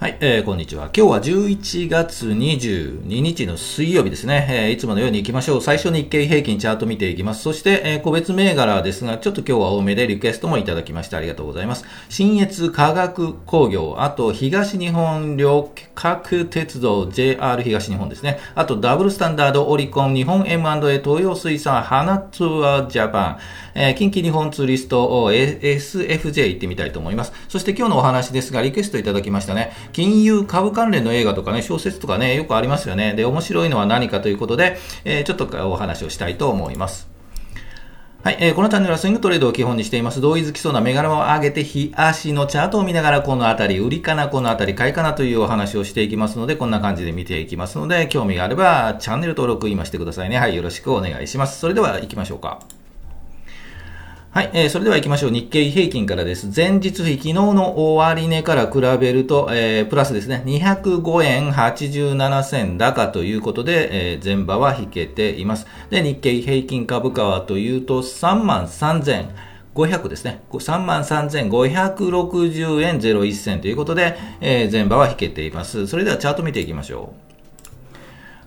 はい、えー、こんにちは。今日は11月22日の水曜日ですね。えー、いつものように行きましょう。最初に日経平均チャート見ていきます。そして、えー、個別銘柄ですが、ちょっと今日は多めでリクエストもいただきましてありがとうございます。新越科学工業、あと東日本旅客鉄道 JR 東日本ですね。あとダブルスタンダードオリコン、日本 M&A 東洋水産、花ツアージャパン、えー、近畿日本ツーリスト SFJ 行ってみたいと思います。そして今日のお話ですが、リクエストいただきましたね。金融株関連の映画とかね、小説とかね、よくありますよね。で、面白いのは何かということで、えー、ちょっとお話をしたいと思います。はい、えー、このチャンネルはスイングトレードを基本にしています。同意づきそうな銘柄を上げて、日足のチャートを見ながら、このあたり、売りかな、このあたり、買いかなというお話をしていきますので、こんな感じで見ていきますので、興味があれば、チャンネル登録今してくださいね。はい、よろしくお願いします。それでは行きましょうか。はい、えー、それでは行きましょう。日経平均からです。前日比、昨日の終値から比べると、えー、プラスですね、205円87銭高ということで、えー、前場は引けています。で、日経平均株価はというと、3万3000 500ですね。3万3560円01銭ということで、えー、前場は引けています。それではチャート見ていきましょう。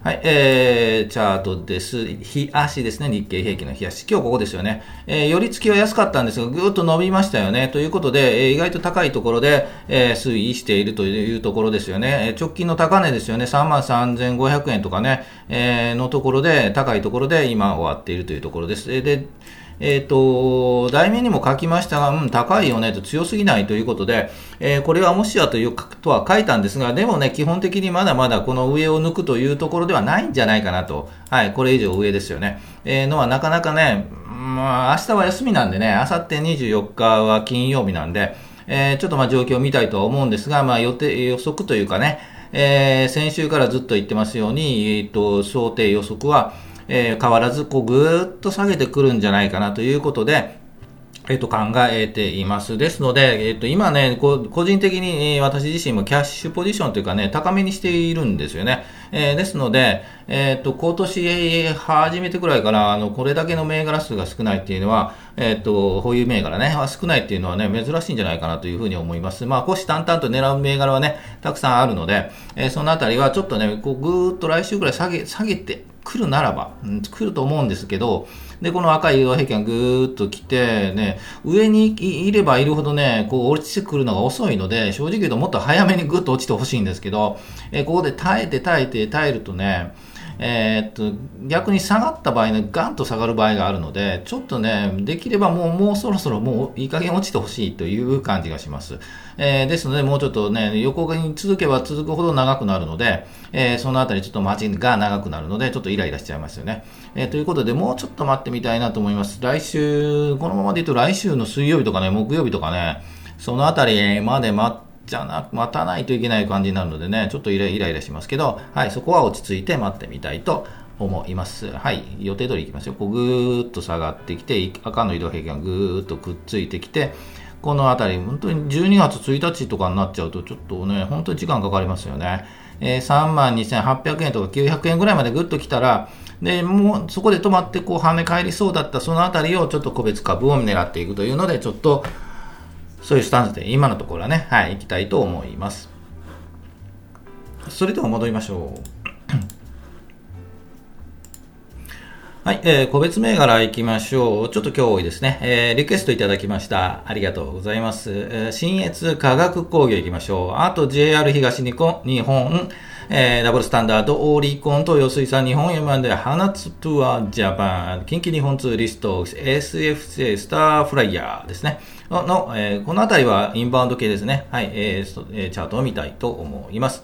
はい、えー、チャートです。日足ですね、日経平均の日足。今日ここですよね。えー、寄り付きは安かったんですが、ぐーっと伸びましたよね。ということで、えー、意外と高いところで、えー、推移しているというところですよね。えー直近の高値ですよね。3万3500円とかね、えー、のところで、高いところで今終わっているというところです。えーで、えっ、ー、と、題名にも書きましたが、うん、高いよねと強すぎないということで、えー、これはもしやというとは書いたんですが、でもね、基本的にまだまだこの上を抜くというところではないんじゃないかなと。はい、これ以上上ですよね。えー、のはなかなかね、まあ、明日は休みなんでね、あさって24日は金曜日なんで、えー、ちょっとまあ状況を見たいとは思うんですが、まあ予定、予測というかね、えー、先週からずっと言ってますように、えっ、ー、と、想定予測は、えー、変わらずこうぐーっと下げてくるんじゃないかなということで、えっと、考えています。ですので、えっと、今ね、こ個人的に私自身もキャッシュポジションというかね、高めにしているんですよね。えー、ですので、えっと、今年初めてくらいから、あの、これだけの銘柄数が少ないっていうのは、えっと、保有銘柄ね、少ないっていうのはね、珍しいんじゃないかなというふうに思います。まあ、虎視眈々と狙う銘柄はね、たくさんあるので、えー、そのあたりはちょっとね、こう、ぐーっと来週ぐらい下げ、下げて、来るならば、うん、来ると思うんですけど、で、この赤い移動平均がぐーっと来て、ね、上にいればいるほどね、こう落ちてくるのが遅いので、正直言うともっと早めにぐっと落ちてほしいんですけど、えここで耐えて耐えて耐えるとね、えー、っと、逆に下がった場合ね、ガンと下がる場合があるので、ちょっとね、できればもう、もうそろそろもういい加減落ちてほしいという感じがします。えー、ですので、もうちょっとね、横に続けば続くほど長くなるので、えー、そのあたりちょっと待ちが長くなるので、ちょっとイライラしちゃいますよね。え、ということで、もうちょっと待ってみたいなと思います。来週、このままで言うと来週の水曜日とかね、木曜日とかね、そのあたりまで待って、じゃな、待たないといけない感じになるのでね、ちょっとイライラしますけど、はい、そこは落ち着いて待ってみたいと思います。はい、予定通りいきますよ。こうぐーっと下がってきて、赤の移動平均がぐーっとくっついてきて、この辺り、本当に12月1日とかになっちゃうと、ちょっとね、本当に時間かかりますよね。えー、3万2800円とか900円ぐらいまでぐっと来たら、で、もうそこで止まってこう跳ね返りそうだったそのあたりをちょっと個別株を狙っていくというので、ちょっとそういうスタンスで今のところはね、はい、行きたいと思います。それでは戻りましょう。はい、えー、個別銘柄いきましょう。ちょっと今日多いですね。えー、リクエストいただきました。ありがとうございます。えー、新越化学工業行きましょう。あと JR 東日本、日本、えー、ダブルスタンダード、オーリコンと吉水産日本 M&A、花津トゥアジャパン、近畿日本ツーリスト、SFJ スターフライヤーですね。の、のえー、このあたりはインバウンド系ですね。はい、えー、えー、チャートを見たいと思います。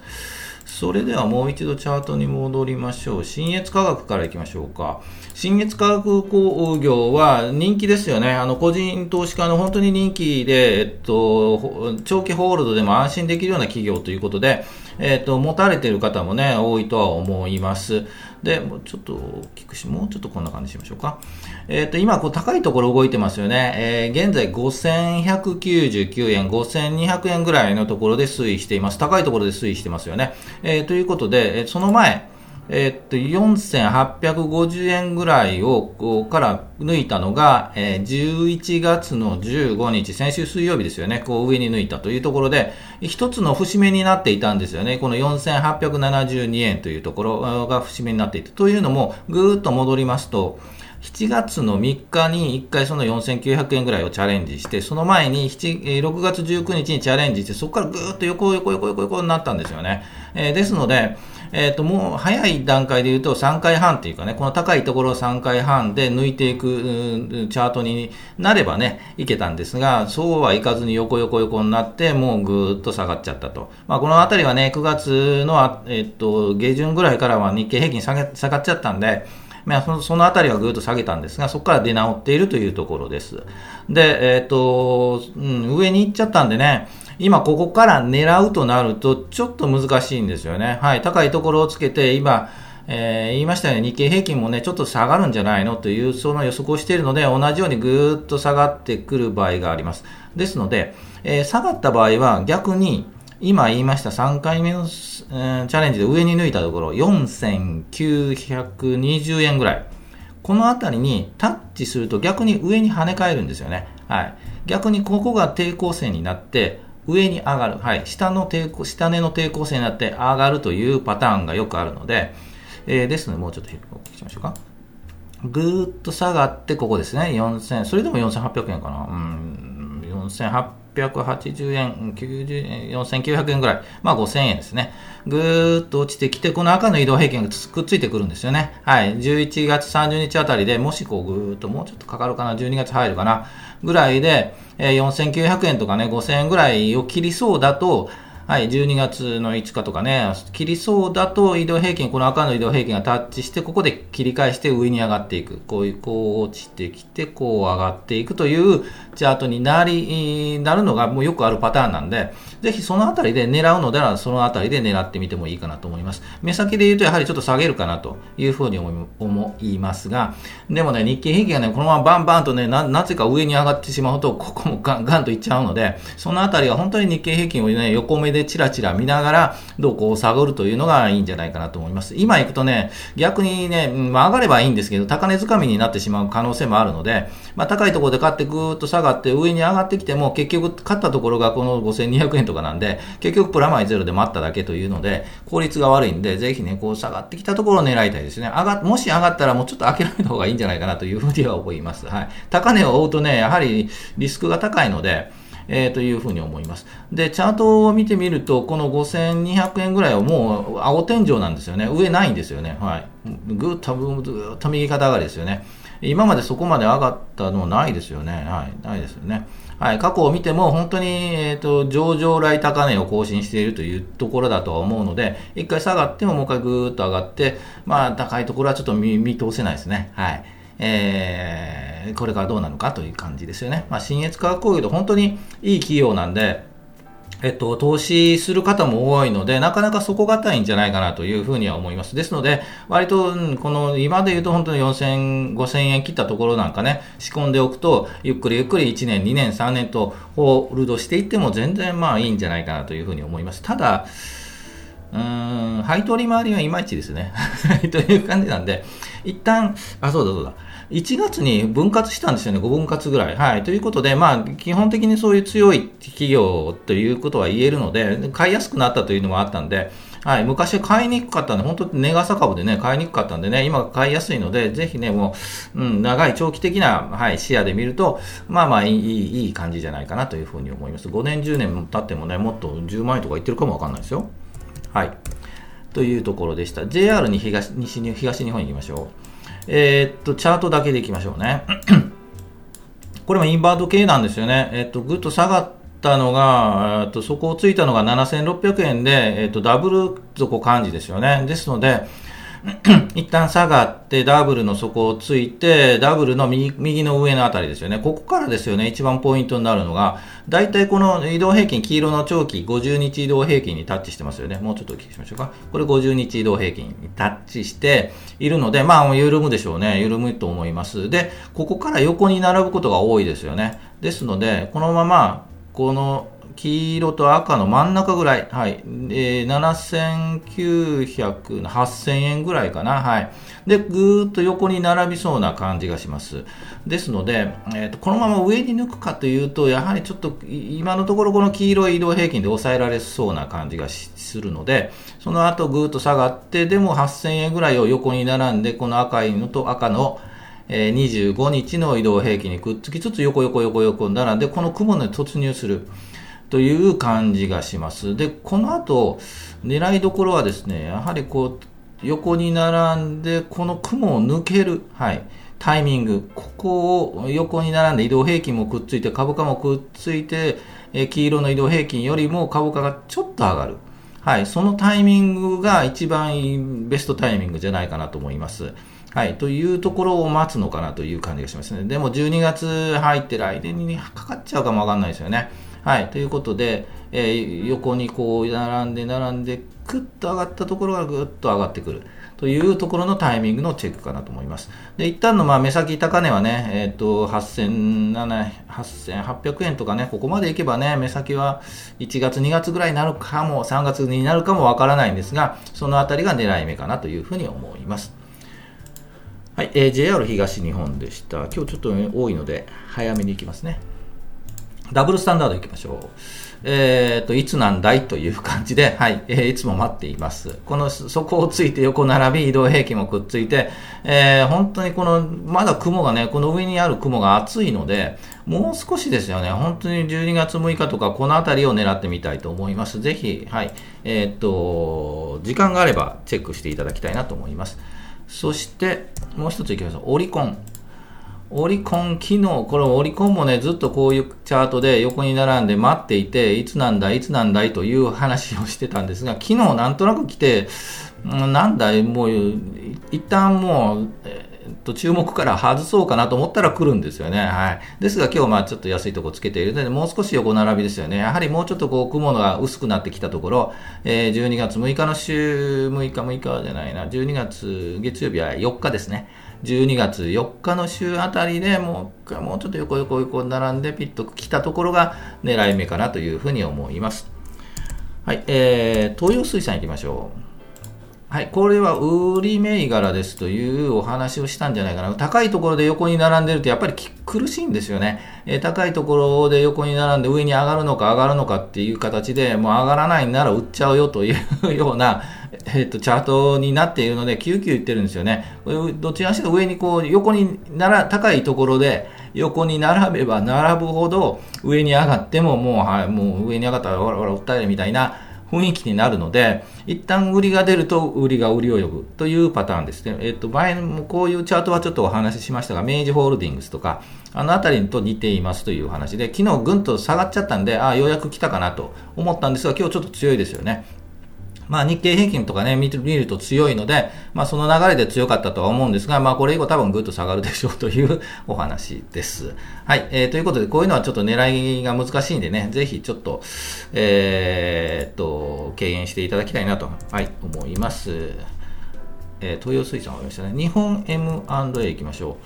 それではもう一度チャートに戻りましょう。新越科学からいきましょうか。新越科学工業は人気ですよね。あの、個人投資家の本当に人気で、えっと、長期ホールドでも安心できるような企業ということで、えっ、ー、と、持たれている方もね、多いとは思います。で、もうちょっと大きくし、もうちょっとこんな感じしましょうか。えっ、ー、と、今、こう、高いところ動いてますよね。えー、現在5199円、5200円ぐらいのところで推移しています。高いところで推移してますよね。えー、ということで、その前、えっと、4850円ぐらいを、こうから抜いたのが、えー、11月の15日、先週水曜日ですよね、こう上に抜いたというところで、一つの節目になっていたんですよね。この4872円というところが節目になっていた。というのも、ぐーっと戻りますと、7月の3日に1回その4900円ぐらいをチャレンジして、その前に6月19日にチャレンジして、そこからぐーっと横横横横横になったんですよね。えー、ですので、え、ー、と、もう早い段階で言うと3回半っていうかね、この高いところを3回半で抜いていくチャートになればね、いけたんですが、そうはいかずに横横横になって、もうぐーっと下がっちゃったと。まあ、このあたりはね、9月の、え、ー、と、下旬ぐらいからは日経平均下げ下がっちゃったんで、まあ、そのあたりはぐーっと下げたんですが、そこから出直っているというところです。で、え、ー、と、うん、上に行っちゃったんでね、今ここから狙うとなると、ちょっと難しいんですよね。はい、高いところをつけて、今、えー、言いましたように日経平均もね、ちょっと下がるんじゃないのという、その予測をしているので、同じようにぐーっと下がってくる場合があります。ですので、えー、下がった場合は逆に、今言いました3回目の、えー、チャレンジで上に抜いたところ、4920円ぐらい。このあたりにタッチすると逆に上に跳ね返るんですよね。はい。逆にここが抵抗線になって、上に上がる。はい。下の抵抗、下根の抵抗性になって上がるというパターンがよくあるので、えー、ですので、もうちょっと大きくしましょうか。ぐーっと下がって、ここですね。4000、それでも4800円かな。うん、4800 680円、4900円ぐらい、まあ5000円ですね。ぐーっと落ちてきて、この赤の移動平均がくっついてくるんですよね。はい。11月30日あたりでもしこうぐーっともうちょっとかかるかな、12月入るかな、ぐらいで、え、4900円とかね、5000円ぐらいを切りそうだと、はい、12月の5日とかね、切りそうだと移動平均、この赤の移動平均がタッチして、ここで切り返して上に上がっていく。こういう、こう落ちてきて、こう上がっていくというチャートになり、なるのがもうよくあるパターンなんで、ぜひそのあたりで狙うのでは、そのあたりで狙ってみてもいいかなと思います。目先で言うとやはりちょっと下げるかなというふうに思いますが、でもね、日経平均がね、このままバンバンとね、な、なぜか上に上がってしまうと、ここもガンガンといっちゃうので、そのあたりは本当に日経平均をね、横目ででチラチラ見ながら、どうこう下がるというのがいいんじゃないかなと思います。今行くとね、逆にね、まあ、上がればいいんですけど、高値掴みになってしまう可能性もあるので、まあ、高いところで買ってぐーっと下がって上に上がってきても、結局買ったところがこの5200円とかなんで、結局プラマイゼロで待っただけというので、効率が悪いんで、ぜひね、こう下がってきたところを狙いたいですね。上が、もし上がったらもうちょっと諦めた方がいいんじゃないかなというふうには思います。はい。高値を追うとね、やはりリスクが高いので、えー、というふうに思います。で、チャートを見てみると、この5200円ぐらいはもう青天井なんですよね。上ないんですよね。はい。ぐっと、ぐっと右肩上がりですよね。今までそこまで上がったのないですよね。はい。ないですよね。はい。過去を見ても本当に、えっ、ー、と、上場来高値を更新しているというところだとは思うので、一回下がってももう一回ぐーっと上がって、まあ、高いところはちょっと見見通せないですね。はい。えー、これからどうなのかという感じですよね。まあ、新越化学工業と本当にいい企業なんで、えっと、投資する方も多いので、なかなか底堅いんじゃないかなというふうには思います。ですので、割と、この、今で言うと本当に4000、5000円切ったところなんかね、仕込んでおくと、ゆっくりゆっくり1年、2年、3年とホールドしていっても全然まあいいんじゃないかなというふうに思います。ただ、うん、配当利回りはいまいちですね。という感じなんで、一旦、あ、そうだそうだ。1月に分割したんですよね、5分割ぐらい。はい。ということで、まあ、基本的にそういう強い企業ということは言えるので、買いやすくなったというのもあったんで、はい。昔は買いにくかったんで、本当に値傘株でね、買いにくかったんでね、今買いやすいので、ぜひね、もう、うん、長い長期的な、はい、視野で見ると、まあまあいい、いい感じじゃないかなというふうに思います。5年、10年経ってもね、もっと10万円とかいってるかもわかんないですよ。はい。というところでした。JR に東西に東日本行きましょう。えー、っと、チャートだけでいきましょうね。これもインバート系なんですよね。えー、っと、ぐっと下がったのが、えっと、そこをついたのが7600円で、えっと、ダブル底感じですよね。ですので、一旦下がってダブルの底をついて、ダブルの右右の上のあたりですよね。ここからですよね、一番ポイントになるのが、大体この移動平均、黄色の長期、50日移動平均にタッチしてますよね。もうちょっとお聞きしましょうか。これ50日移動平均にタッチしているので、まあ、緩むでしょうね。緩むと思います。で、ここから横に並ぶことが多いですよね。ですので、このまま、この黄色と赤の真ん中ぐらい、はい、えー、7900、8000円ぐらいかな、はい。で、ぐーっと横に並びそうな感じがします。ですので、えーと、このまま上に抜くかというと、やはりちょっと今のところこの黄色い移動平均で抑えられそうな感じがするので、その後ぐーっと下がって、でも8000円ぐらいを横に並んで、この赤いのと赤のえ、25日の移動平均にくっつきつつ横横横横並んで、この雲に突入するという感じがします。で、この後、狙いどころはですね、やはりこう、横に並んで、この雲を抜ける、はい、タイミング、ここを横に並んで移動平均もくっついて、株価もくっついて、え黄色の移動平均よりも株価がちょっと上がる。はい、そのタイミングが一番ベストタイミングじゃないかなと思います。はい、というところを待つのかなという感じがしますね。でも12月入ってる間にかかっちゃうかもわかんないですよね。はい、ということで、えー、横にこう並んで並んで、ぐっと上がったところがぐっと上がってくる。というところのタイミングのチェックかなと思います。で、一旦のまあ目先高値はね、え、ー、と、8800円とかね、ここまでいけばね、目先は1月、2月ぐらいになるかも、3月になるかもわからないんですが、そのあたりが狙い目かなというふうに思います。はい、えー、JR 東日本でした。今日ちょっと、多いので、早めに行きますね。ダブルスタンダード行きましょう。えっ、ー、と、いつなんだいという感じで、はい、えー、いつも待っています。この、そこをついて横並び、移動平均もくっついて、えー、本当にこの、まだ雲がね、この上にある雲が厚いので、もう少しですよね、本当に12月6日とか、この辺りを狙ってみたいと思います。ぜひ、はい、えっ、と、時間があればチェックしていただきたいなと思います。そしてもう一ついきましょう。オリコン。オリコン機能、これオリコンもね、ずっとこういうチャートで横に並んで待っていて、いつなんだ、いつなんだいという話をしてたんですが、昨日なんとなく来て、なんだい、もう、一旦もう、えっと、注目から外そうかなと思ったら来るんですよね。はい。ですが今日まあちょっと安いとこつけているので、もう少し横並びですよね。やはりもうちょっとこう雲が薄くなってきたところ、えー、12月6日の週、6日6日じゃないな、12月月曜日は4日ですね。12月4日の週あたりでもうもうちょっと横横横並んでピッと来たところが狙い目かなというふうに思います。はい、えー、東洋水産行きましょう。はい、これは売り銘柄ですというお話をしたんじゃないかな。高いところで横に並んでるとやっぱり苦しいんですよね。えー、高いところで横に並んで上に上がるのか上がるのかっていう形でもう上がらないなら売っちゃうよというような、えーと、チャートになっているので、急々言ってるんですよね。どちらにしろ上にこう横になら高いところで横に並べば並ぶほど上に上がってももう、はい、もう上に上がったらわらわら訴えるみたいな雰囲気になるので、一旦売りが出ると売りが売りを呼ぶというパターンですね。えっ、と、前もこういうチャートはちょっとお話ししましたが、明治ホールディングスとか、あのあたりと似ていますという話で、昨日ぐんと下がっちゃったんで、ああ、ようやく来たかなと思ったんですが、今日ちょっと強いですよね。まあ、日経平均とかね、見ると強いので、まあ、その流れで強かったとは思うんですが、まあ、これ以降多分ぐっと下がるでしょうという お話です。はい。えー、ということで、こういうのはちょっと狙いが難しいんでね、ぜひちょっと、えー、っと、敬遠していただきたいなと、はい、思います。えー、東洋水産終わりましたね。日本 M&A 行きましょう。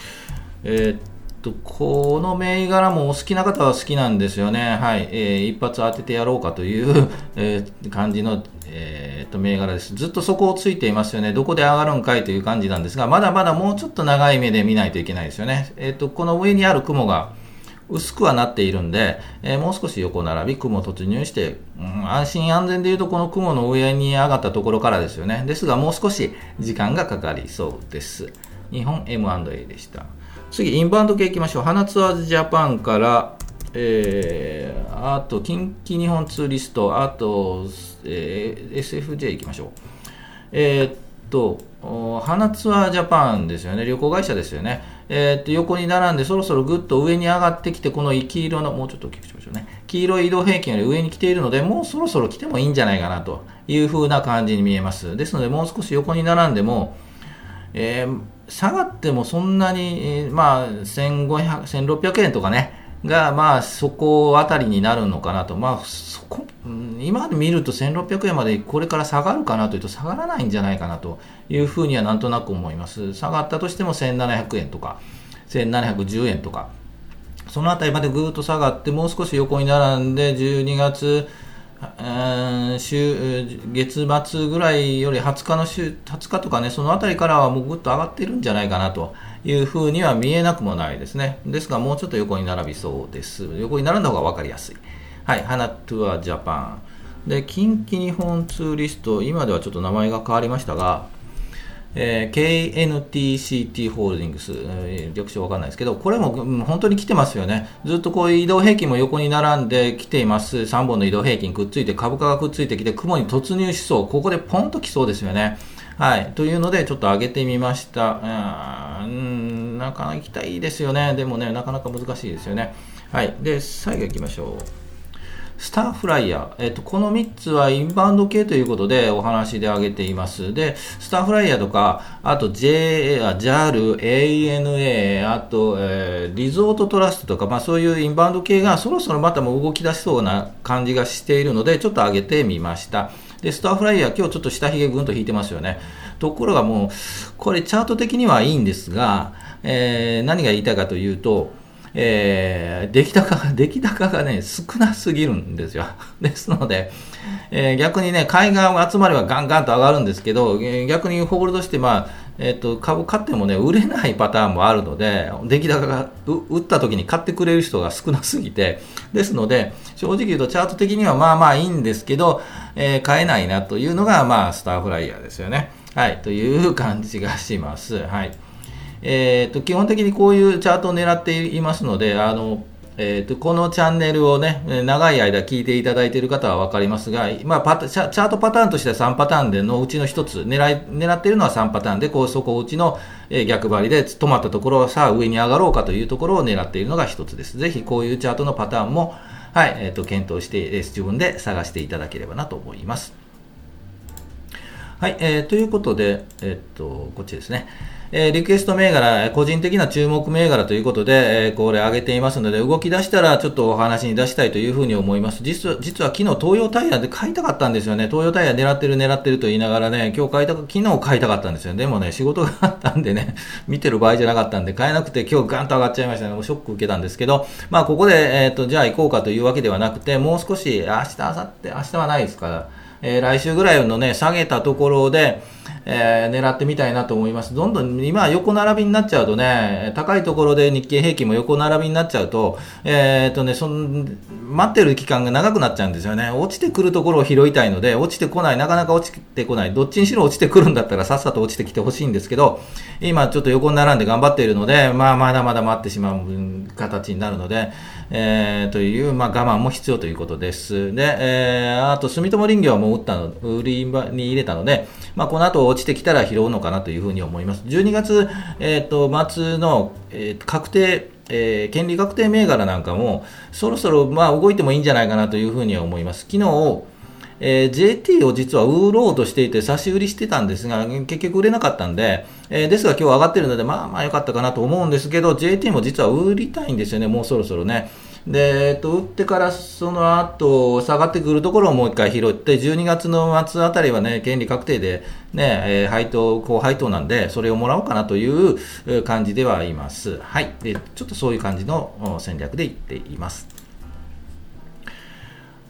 えーと、この銘柄もお好きな方は好きなんですよね。はい。えー、一発当ててやろうかという、えー、感じの、えー、と銘柄です。ずっとそこをついていますよね。どこで上がるんかいという感じなんですが、まだまだもうちょっと長い目で見ないといけないですよね。えっ、と、この上にある雲が薄くはなっているんで、えー、もう少し横並び、雲突入して、うん、安心安全でいうとこの雲の上に上がったところからですよね。ですが、もう少し時間がかかりそうです。日本 M&A でした。次、インバウンド系いきましょう。花ツアーズジャパンから、えー、あと、近畿日本ツーリスト、あと、えー、SFJ いきましょう。えー、っと、花ツアージャパンですよね、旅行会社ですよね。えー、っと、横に並んで、そろそろぐっと上に上がってきて、この黄色の、もうちょっと大きくしましょうね。黄色い移動平均より上に来ているので、もうそろそろ来てもいいんじゃないかなという風な感じに見えます。ですので、もう少し横に並んでも、えー下がってもそんなに、まあ、1500、1600円とかね、が、まあ、そこあたりになるのかなと。まあ、そこ、今まで見ると1600円までこれから下がるかなというと下がらないんじゃないかなというふうにはなんとなく思います。下がったとしても1700円とか、1710円とか、そのあたりまでぐっと下がって、もう少し横に並んで、12月、週月末ぐらいより20日の週20日とかね、そのあたりからはもうぐっと上がってるんじゃないかなというふうには見えなくもないですね。ですが、もうちょっと横に並びそうです。横に並んだ方が分かりやすい。はい、花トゥアジャパン。で、近畿日本ツーリスト、今ではちょっと名前が変わりましたが、えー、KNTCT ホールディングス、えー、略称わかんないですけど、これも、うん、本当に来てますよね。ずっとこういう移動平均も横に並んできています。3本の移動平均くっついて、株価がくっついてきて、雲に突入しそう。ここでポンと来そうですよね。はい。というので、ちょっと上げてみました。うん、なかなか行きたいですよね。でもね、なかなか難しいですよね。はい。で、最後行きましょう。スターフライヤー、えっと、この3つはインバウンド系ということでお話で挙げています。で、スターフライヤーとか、あと JA、JAL、ANA、あと、えー、リゾートトラストとか、まあそういうインバウンド系がそろそろまたも動き出しそうな感じがしているので、ちょっと上げてみました。で、スターフライヤー、今日ちょっと下髭ぐんと引いてますよね。ところがもう、これチャート的にはいいんですが、えー、何が言いたいかというと、えー、出来高が、出来高がね、少なすぎるんですよ。ですので、えー、逆にね、買いが集まればガンガンと上がるんですけど、逆にホールドして、まあ、え、ー、と、株買ってもね、売れないパターンもあるので、出来高が、売った時に買ってくれる人が少なすぎて、ですので、正直言うとチャート的にはまあまあいいんですけど、えー、買えないなというのが、まあ、スターフライヤーですよね。はい、という感じがします。はい。えーと、基本的にこういうチャートを狙っていますので、あのえーと、このチャンネルをね、長い間聞いていただいている方は分かりますが、まあ、パチャチャートパターンとしては3パターンでのうちの1つ、狙い狙っているのは3パターンで、こうそこうちの逆張りで止まったところを、さあ上に上がろうかというところを狙っているのが1つです。ぜひこういうチャートのパターンも、はいえーと、検討して、自分で探していただければなと思います。はい、えー、ということで、えっ、ー、と、こっちですね。えー、リクエスト銘柄、個人的な注目銘柄ということで、えー、これ上げていますので、動き出したらちょっとお話に出したいというふうに思います。実は、実は昨日東洋タイヤで買いたかったんですよね。東洋タイヤ狙ってる狙ってると言いながらね、今日買いた昨日買いたかったんですよ。でもね、仕事があったんでね、見てる場合じゃなかったんで、買えなくて今日ガンと上がっちゃいましたね。もうショック受けたんですけど、まあここで、えっ、ー、と、じゃあ行こうかというわけではなくて、もう少し、明日、明後日、明日はないですから、えー、来週ぐらいのね、下げたところで、えー、狙ってみたいなと思います。どんどん今横並びになっちゃうとね、高いところで日経平均も横並びになっちゃうと、えー、っとね、その、待ってる期間が長くなっちゃうんですよね。落ちてくるところを拾いたいので、落ちてこない、なかなか落ちてこない。どっちにしろ落ちてくるんだったらさっさと落ちてきてほしいんですけど、今ちょっと横に並んで頑張っているので、まあまだまだ待ってしまう形になるので、えー、という、まあ我慢も必要ということです。で、えー、あと住友林業はもう打ったの、売りに入れたので、まあこの後落ちてきたら拾うのかなというふうに思います。12月、えーと、末の、えー、確定えー、権利確定銘柄なんかも、そろそろまあ動いてもいいんじゃないかなというふうには思います。昨日、えー、JT を実は売ろうとしていて、差し売りしてたんですが、結局売れなかったんで、えー、ですが今日上がってるので、まあまあ良かったかなと思うんですけど、JT も実は売りたいんですよね、もうそろそろね。で、えっと、売ってからその後下がってくるところをもう一回拾って、12月の末あたりはね、権利確定でね、えー、配当、高配当なんで、それをもらおうかなという感じではいます。はい。で、ちょっとそういう感じの戦略でいっています。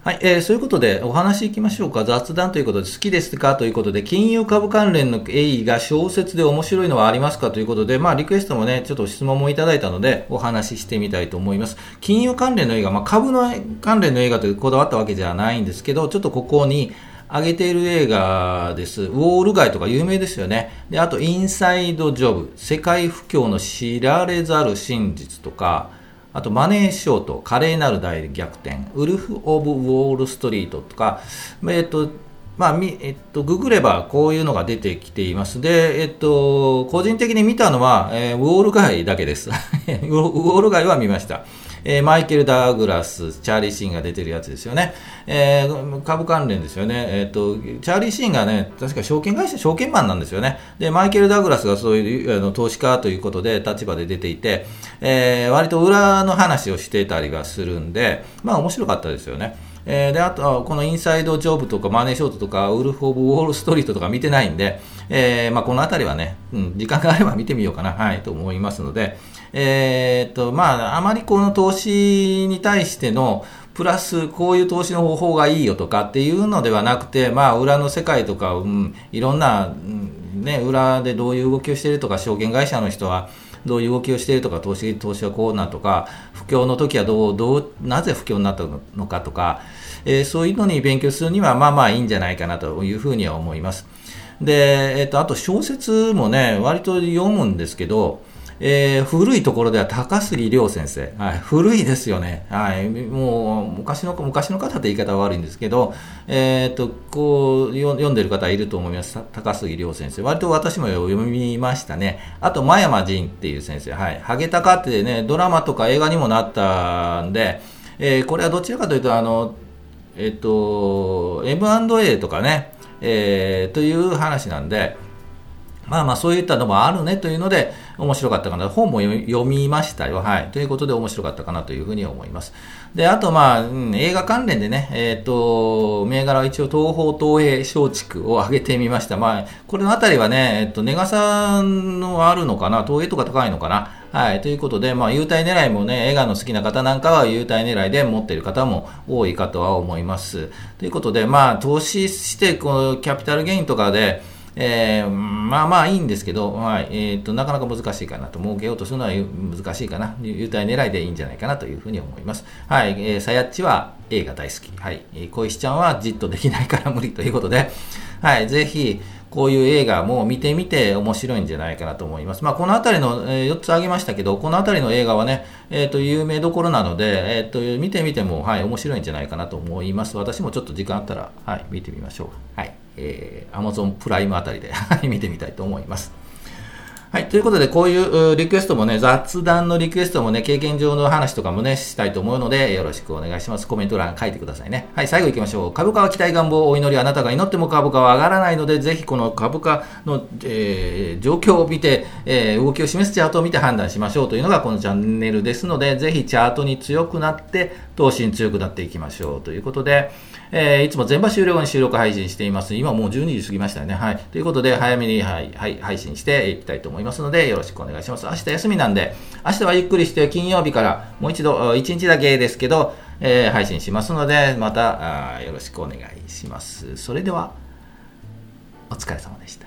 はい、えー、そういうことでお話いきましょうか。雑談ということで、好きですかということで、金融株関連の栄意が小説で面白いのはありますかということで、まあ、リクエストもね、ちょっと質問もいただいたので、お話ししてみたいと思います。金融関連の映画、まあ、株の関連の映画というこだわったわけじゃないんですけど、ちょっとここに、上げている映画です。ウォール街とか有名ですよね。で、あと、インサイドジョブ、世界不況の知られざる真実とか、あと、マネーショート、華麗なる大逆転、ウルフ・オブ・ウォール・ストリートとか、えっと、まあ、えっと、ググればこういうのが出てきています。で、えっと、個人的に見たのは、えー、ウォール街だけです。ウォール街は見ました。えー、マイケル・ダーグラス、チャーリー・シーンが出てるやつですよね。えー、株関連ですよね。え、ー、と、チャーリー・シーンがね、確か証券会社、証券マンなんですよね。で、マイケル・ダーグラスがそういうあの投資家ということで立場で出ていて、えー、割と裏の話をしてたりがするんで、まあ面白かったですよね。えー、で、あとは、このインサイドジョブとかマネーショートとか、ウルフ・オブ・ウォール・ストリートとか見てないんで、えー、まあ、このあたりはね、うん、時間があれば見てみようかな、はい、と思いますので、え、っと、まあ、あまりこの投資に対しての、プラスこういう投資の方法がいいよとかっていうのではなくて、まあ、裏の世界とか、うん、いろんな、ね、裏でどういう動きをしているとか、証券会社の人は、どういう動きをしているとか、投資投資はこうなとか、不況の時はどうどうなぜ不況になったのかとか、えー、そういうのに勉強するには、まあまあいいんじゃないかなというふうには思います。で、えっ、ー、と、あと小説もね、割と読むんですけど、えー、古いところでは高杉亮先生、はい、古いですよね、はい、もう昔の昔の方って言い方は悪いんですけど、えーと、こう読んでる方いると思います、高杉亮先生、割と私も読みましたね、あと、真山仁っていう先生、はい、ハゲタカってね、ドラマとか映画にもなったんで、えー、これはどちらかというと、あのえっ、ー、と、M&A とかね、えー、という話なんで、まあまあそういったのもあるねというので面白かったかな。本も読みましたよ。はい。ということで面白かったかなというふうに思います。で、あとまあ、うん、映画関連でね、えっ、ー、と、銘柄は一応東方東映松竹を上げてみました。まあ、これのあたりはね、えっ、ー、と、ネガさんのあるのかな？東映とか高いのかな？はい。ということで、まあ、優待狙いもね、映画の好きな方なんかは優待狙いで持っている方も多いかとは思います。ということで、まあ、投資して、このキャピタルゲインとかで、えー、まあまあいいんですけど、はいえーと、なかなか難しいかなと、儲けようとするのは難しいかな、優待狙いでいいんじゃないかなというふうに思います。はい、えー、さやっちは映画大好き。はい、小石ちゃんはじっとできないから無理ということで、はい、ぜひ、こういう映画も見てみて面白いんじゃないかなと思います。まあ、このあたりの、えー、4つ挙げましたけど、このあたりの映画はね、えっ、ー、と、有名どころなので、えっ、ー、と、見てみても、はい、面白いんじゃないかなと思います。私もちょっと時間あったら、はい、見てみましょう。はい。えー、Amazon プライムあたりで 見てみたいと思います。はい。ということで、こういうリクエストもね、雑談のリクエストもね、経験上の話とかもね、したいと思うので、よろしくお願いします。コメント欄書いてくださいね。はい、最後行きましょう。株価は期待願望、お祈り、あなたが祈っても株価は上がらないので、ぜひこの株価の、えー、状況を見て、えー、動きを示すチャートを見て判断しましょうというのがこのチャンネルですので、ぜひチャートに強くなって、投資に強くなっていきましょうということで、えー、いつも全場終了後に収録配信しています。今もう12時過ぎましたよね。はい。ということで、早めに、はい、はい、配信していきたいと思いますいますので、よろしくお願いします。明日休みなんで、明日はゆっくりして金曜日からもう一度、1日だけですけど、えー、配信しますので、またあよろしくお願いします。それでは、お疲れ様でした。